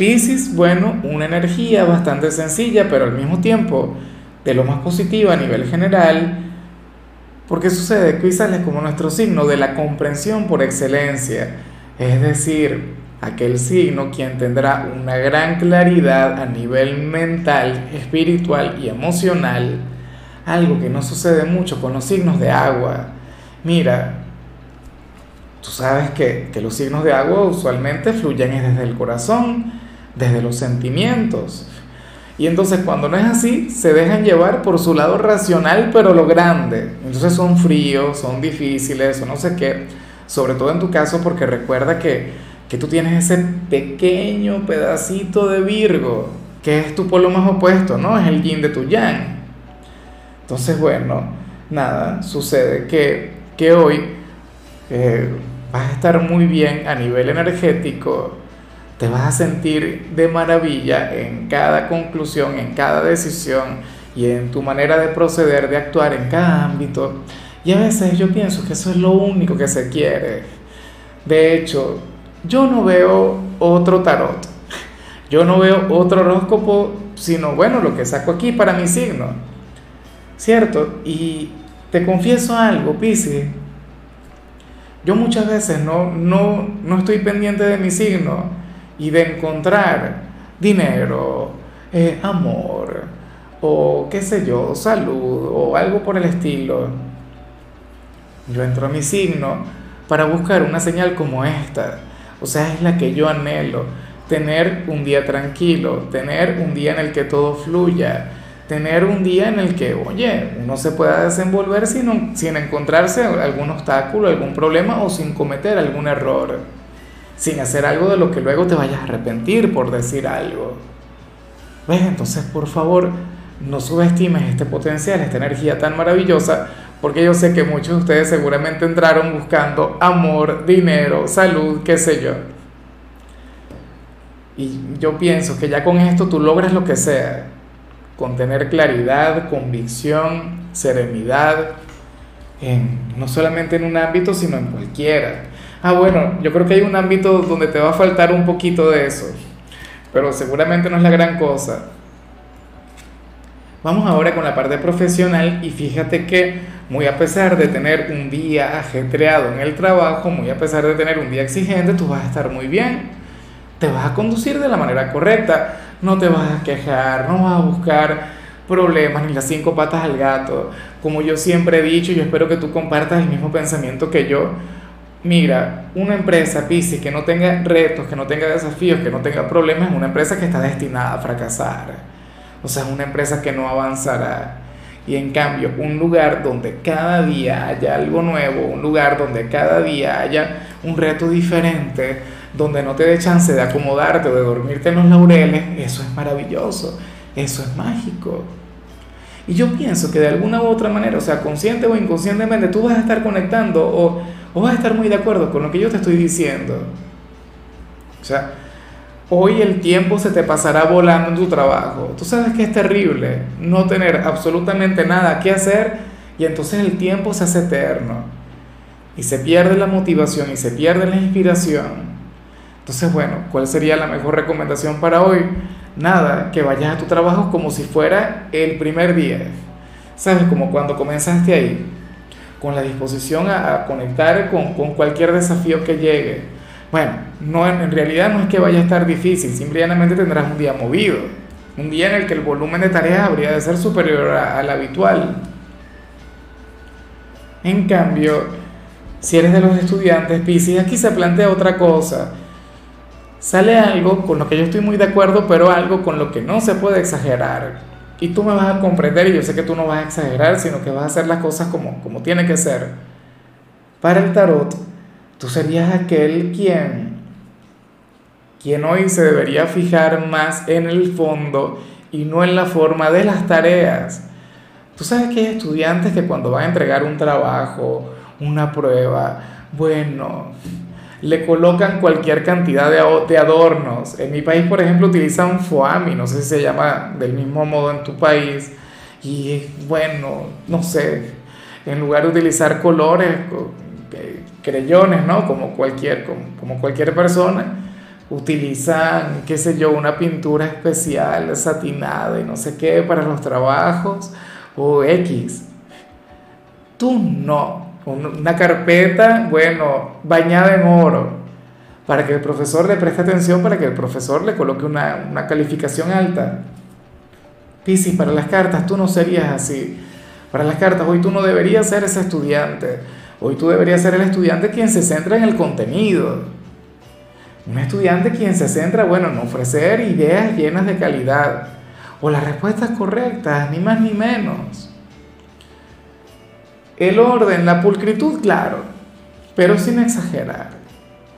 Piscis, bueno, una energía bastante sencilla, pero al mismo tiempo de lo más positiva a nivel general, porque sucede que sale como nuestro signo de la comprensión por excelencia, es decir, aquel signo quien tendrá una gran claridad a nivel mental, espiritual y emocional, algo que no sucede mucho con los signos de agua. Mira, tú sabes que, que los signos de agua usualmente fluyen desde el corazón, desde los sentimientos. Y entonces cuando no es así, se dejan llevar por su lado racional, pero lo grande. Entonces son fríos, son difíciles, o no sé qué. Sobre todo en tu caso, porque recuerda que, que tú tienes ese pequeño pedacito de Virgo, que es tu polo más opuesto, ¿no? Es el yin de tu yang. Entonces, bueno, nada, sucede que, que hoy eh, vas a estar muy bien a nivel energético te vas a sentir de maravilla en cada conclusión, en cada decisión y en tu manera de proceder, de actuar en cada ámbito. Y a veces yo pienso que eso es lo único que se quiere. De hecho, yo no veo otro tarot. Yo no veo otro horóscopo, sino bueno, lo que saco aquí para mi signo. ¿Cierto? Y te confieso algo, Piscis. Yo muchas veces no, no, no estoy pendiente de mi signo y de encontrar dinero, eh, amor, o qué sé yo, salud, o algo por el estilo, yo entro a mi signo para buscar una señal como esta. O sea, es la que yo anhelo. Tener un día tranquilo, tener un día en el que todo fluya, tener un día en el que, oye, uno se pueda desenvolver sin, sin encontrarse algún obstáculo, algún problema o sin cometer algún error sin hacer algo de lo que luego te vayas a arrepentir por decir algo. ¿Ves? Entonces, por favor, no subestimes este potencial, esta energía tan maravillosa, porque yo sé que muchos de ustedes seguramente entraron buscando amor, dinero, salud, qué sé yo. Y yo pienso que ya con esto tú logras lo que sea, con tener claridad, convicción, serenidad, no solamente en un ámbito, sino en cualquiera. Ah, bueno, yo creo que hay un ámbito donde te va a faltar un poquito de eso, pero seguramente no es la gran cosa. Vamos ahora con la parte profesional y fíjate que muy a pesar de tener un día ajetreado en el trabajo, muy a pesar de tener un día exigente, tú vas a estar muy bien. Te vas a conducir de la manera correcta, no te vas a quejar, no vas a buscar problemas ni las cinco patas al gato. Como yo siempre he dicho, yo espero que tú compartas el mismo pensamiento que yo Mira, una empresa, Pisces, que no tenga retos, que no tenga desafíos, que no tenga problemas, es una empresa que está destinada a fracasar. O sea, es una empresa que no avanzará. Y en cambio, un lugar donde cada día haya algo nuevo, un lugar donde cada día haya un reto diferente, donde no te dé chance de acomodarte o de dormirte en los laureles, eso es maravilloso, eso es mágico. Y yo pienso que de alguna u otra manera, o sea, consciente o inconscientemente, tú vas a estar conectando o o vas a estar muy de acuerdo con lo que yo te estoy diciendo. O sea, hoy el tiempo se te pasará volando en tu trabajo. Tú sabes que es terrible no tener absolutamente nada que hacer y entonces el tiempo se hace eterno y se pierde la motivación y se pierde la inspiración. Entonces, bueno, ¿cuál sería la mejor recomendación para hoy? Nada, que vayas a tu trabajo como si fuera el primer día. ¿Sabes? Como cuando comenzaste ahí con la disposición a, conectar con, cualquier desafío que llegue. Bueno, no, en realidad no es que vaya a estar difícil, simplemente tendrás un día movido, un día en el que el volumen de tareas habría de ser superior al habitual. En cambio, si eres de los estudiantes Pisces, aquí se plantea otra cosa. Sale algo con lo que yo estoy muy de acuerdo, pero algo con lo que no se puede exagerar. Y tú me vas a comprender y yo sé que tú no vas a exagerar, sino que vas a hacer las cosas como, como tiene que ser. Para el tarot, tú serías aquel quien, quien hoy se debería fijar más en el fondo y no en la forma de las tareas. Tú sabes que hay estudiantes que cuando van a entregar un trabajo, una prueba, bueno, le colocan cualquier cantidad de, adornos. En mi país, por ejemplo, utilizan foami, no sé si se llama del mismo modo en tu país. Y bueno, no sé, en lugar de utilizar colores, eh, creyones, ¿no? Como cualquier, como, cualquier persona, utilizan, qué sé yo, una pintura especial, satinada y no sé qué para los trabajos, o X. Tú no, una carpeta, bueno, bañada en oro, para que el profesor le preste atención, para que el profesor le coloque una, una calificación alta. Piscis, para las cartas tú no serías así. Para las cartas, hoy tú no deberías ser ese estudiante. Hoy tú deberías ser el estudiante quien se centra en el contenido. Un estudiante quien se centra, bueno, en ofrecer ideas llenas de calidad. O las respuestas correctas, ni más ni menos. El orden, la pulcritud, claro, pero sin exagerar,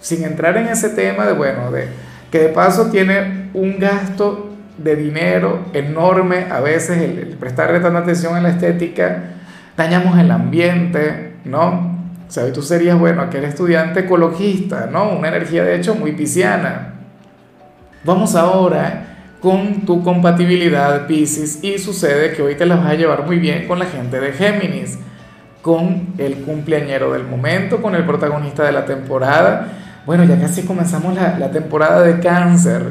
sin entrar en ese tema de, bueno, de que de paso tiene un gasto de dinero enorme, a veces el, prestarle tanta atención a la estética, dañamos el ambiente, ¿no? O sea, tú serías, bueno, aquel estudiante ecologista, ¿no? Una energía de hecho muy pisciana. Vamos ahora con tu compatibilidad Pisces y sucede que hoy te la vas a llevar muy bien con la gente de Géminis con el cumpleañero del momento, con el protagonista de la temporada. Bueno, ya casi comenzamos la, temporada de cáncer,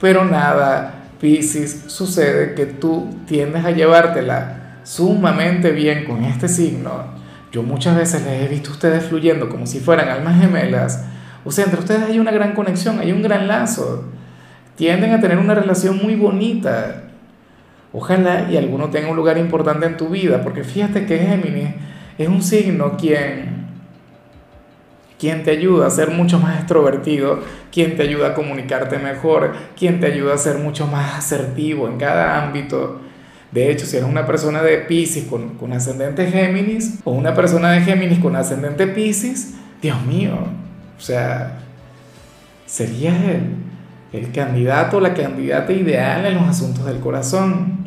pero nada, Pisces, sucede que tú tiendes a llevártela sumamente bien con este signo. Yo muchas veces les he visto a ustedes fluyendo como si fueran almas gemelas. O sea, entre ustedes hay una gran conexión, hay un gran lazo. Tienden a tener una relación muy bonita. Ojalá y alguno tenga un lugar importante en tu vida, porque fíjate que Géminis es un signo quien, quien te ayuda a ser mucho más extrovertido, quien te ayuda a comunicarte mejor, quien te ayuda a ser mucho más asertivo en cada ámbito. De hecho, si eres una persona de Pisces con, con ascendente Géminis o una persona de Géminis con ascendente Pisces, Dios mío, o sea, serías el, el candidato o la candidata ideal en los asuntos del corazón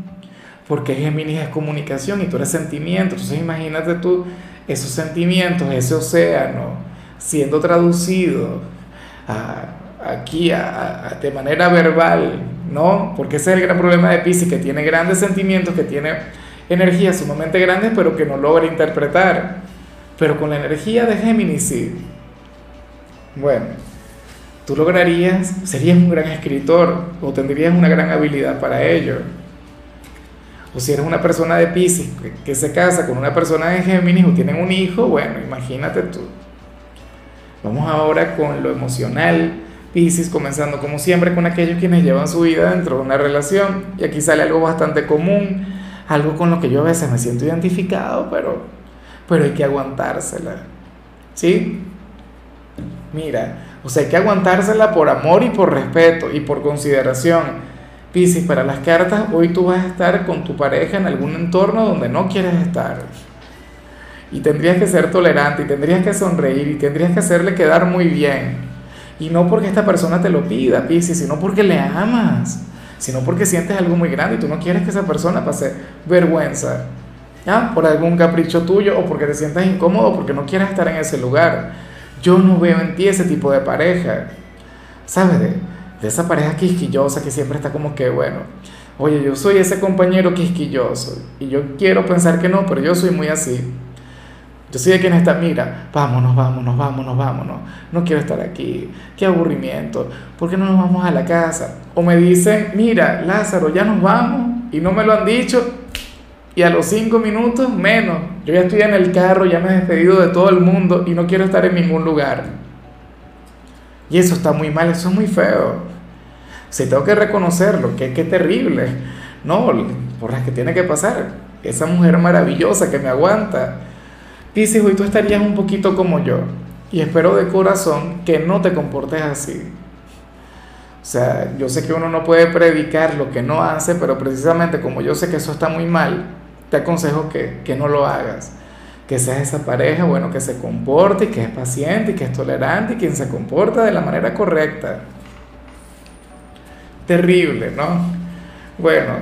porque Géminis es comunicación y tú eres sentimiento. Entonces imagínate tú esos sentimientos, ese océano, siendo traducido aquí de manera verbal, ¿no? Porque ese es el gran problema de Pisces, que tiene grandes sentimientos, que tiene energías sumamente grandes, pero que no logra interpretar. Pero con la energía de Géminis sí. Bueno, tú lograrías, serías un gran escritor o tendrías una gran habilidad para ello. O si eres una persona de Pisces que, se casa con una persona de Géminis o tienen un hijo, bueno, imagínate tú. Vamos ahora con lo emocional. Pisces, comenzando como siempre con aquellos quienes llevan su vida dentro de una relación. Y aquí sale algo bastante común, algo con lo que yo a veces me siento identificado, pero, pero hay que aguantársela. ¿Sí? Mira, o sea, hay que aguantársela por amor y por respeto y por consideración Piscis, para las cartas, hoy tú vas a estar con tu pareja en algún entorno donde no quieres estar. Y tendrías que ser tolerante, y tendrías que sonreír, y tendrías que hacerle quedar muy bien. Y no porque esta persona te lo pida, Piscis, sino porque le amas, sino porque sientes algo muy grande y tú no quieres que esa persona pase vergüenza. ¿Ya? Por algún capricho tuyo o porque te sientas incómodo porque no quieres estar en ese lugar. Yo no veo en ti ese tipo de pareja. ¿Sabes? De, esa pareja quisquillosa que siempre está como que, bueno, oye, yo soy ese compañero quisquilloso y yo quiero pensar que no, pero yo soy muy así. Yo soy de quien está, mira, vámonos, vámonos, vámonos, vámonos, no quiero estar aquí, qué aburrimiento, ¿por qué no nos vamos a la casa? O me dicen, mira, Lázaro, ya nos vamos y no me lo han dicho y a los cinco minutos menos, yo ya estoy en el carro, ya me he despedido de todo el mundo y no quiero estar en ningún lugar. Y eso está muy mal, eso es muy feo. Si tengo que reconocerlo, que qué terrible. No, por las que tiene que pasar. Esa mujer maravillosa que me aguanta. Dice, hoy tú estarías un poquito como yo. Y espero de corazón que no te comportes así. O sea, yo sé que uno no puede predicar lo que no hace, pero precisamente como yo sé que eso está muy mal, te aconsejo que, que no lo hagas que seas esa pareja, bueno, que se comporte y que es paciente que es tolerante y quien se comporta de la manera correcta. terrible, ¿no? Bueno,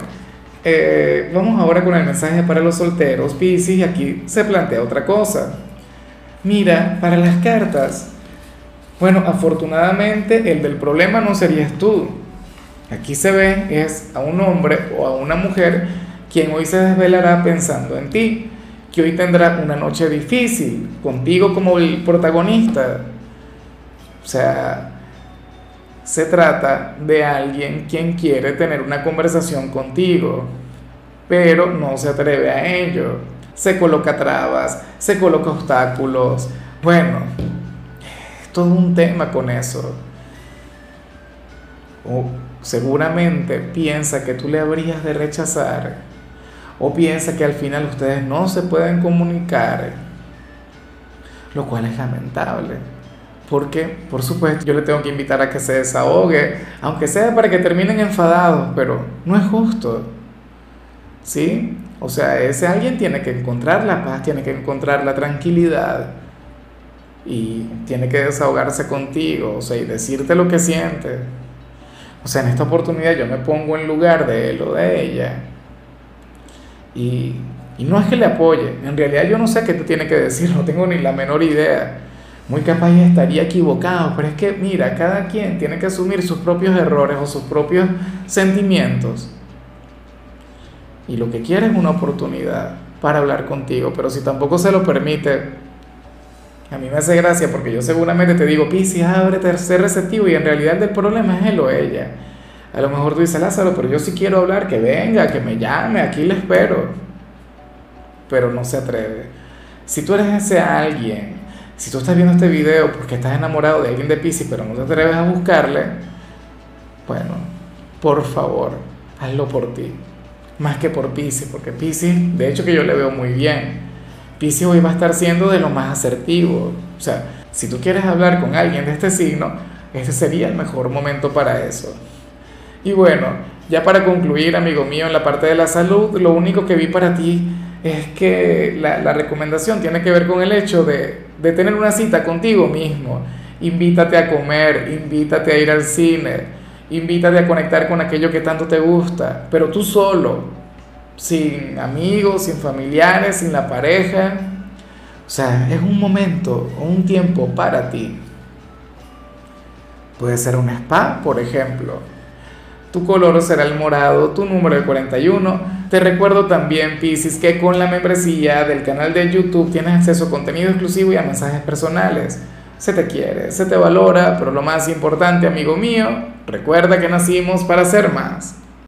eh, vamos ahora con el mensaje para los solteros, Piscis, y aquí se plantea otra cosa. Mira, para las cartas, bueno, afortunadamente el del problema no serías tú. Aquí se ve es a un hombre o a una mujer quien hoy se desvelará pensando en ti, que hoy tendrá una noche difícil, contigo como el protagonista. O sea, se trata de alguien quien quiere tener una conversación contigo, pero no se atreve a ello. Se coloca trabas, se coloca obstáculos. Bueno, todo un tema con eso. O seguramente piensa que tú le habrías de rechazar. O piensa que al final ustedes no se pueden comunicar. Lo cual es lamentable porque, por supuesto, yo le tengo que invitar a que se desahogue, aunque sea para que terminen enfadados, pero no es justo. ¿Sí? O sea, ese alguien tiene que encontrar la paz, tiene que encontrar la tranquilidad y tiene que desahogarse contigo, o sea, y decirte lo que siente. O sea, en esta oportunidad yo me pongo en lugar de él o de ella. Y, y no es que le apoye, en realidad yo no sé qué te tiene que decir, no tengo ni la menor idea muy capaz estaría equivocado, pero es que mira, cada quien tiene que asumir sus propios errores o sus propios sentimientos. Y lo que quiere es una oportunidad para hablar contigo, pero si tampoco se lo permite, a mí me hace gracia porque yo seguramente te digo, Piscis, ábrete, sé receptivo y en realidad el problema es él o ella. A lo mejor tú dices, Lázaro, pero yo sí quiero hablar, que venga, que me llame, aquí le espero. Pero no se atreve. Si tú eres ese alguien si tú estás viendo este video porque estás enamorado de alguien de Pisces, pero no te atreves a buscarle, bueno, por favor, hazlo por ti. Más que por Pisces, porque Pisces, de hecho que yo le veo muy bien. Pisces hoy va a estar siendo de lo más asertivo. O sea, si tú quieres hablar con alguien de este signo, este sería el mejor momento para eso. Y bueno, ya para concluir, amigo mío, en la parte de la salud, lo único que vi para ti es que la, la recomendación tiene que ver con el hecho de de tener una cita contigo mismo. Invítate a comer, invítate a ir al cine, invítate a conectar con aquello que tanto te gusta, pero tú solo, sin amigos, sin familiares, sin la pareja. O sea, es un momento un tiempo para ti. Puede ser un spa, por ejemplo tu color será el morado, tu número de 41. Te recuerdo también, Pisces, que con la membresía del canal de YouTube tienes acceso a contenido exclusivo y a mensajes personales. Se te quiere, se te valora, pero lo más importante, amigo mío, recuerda que nacimos para ser más.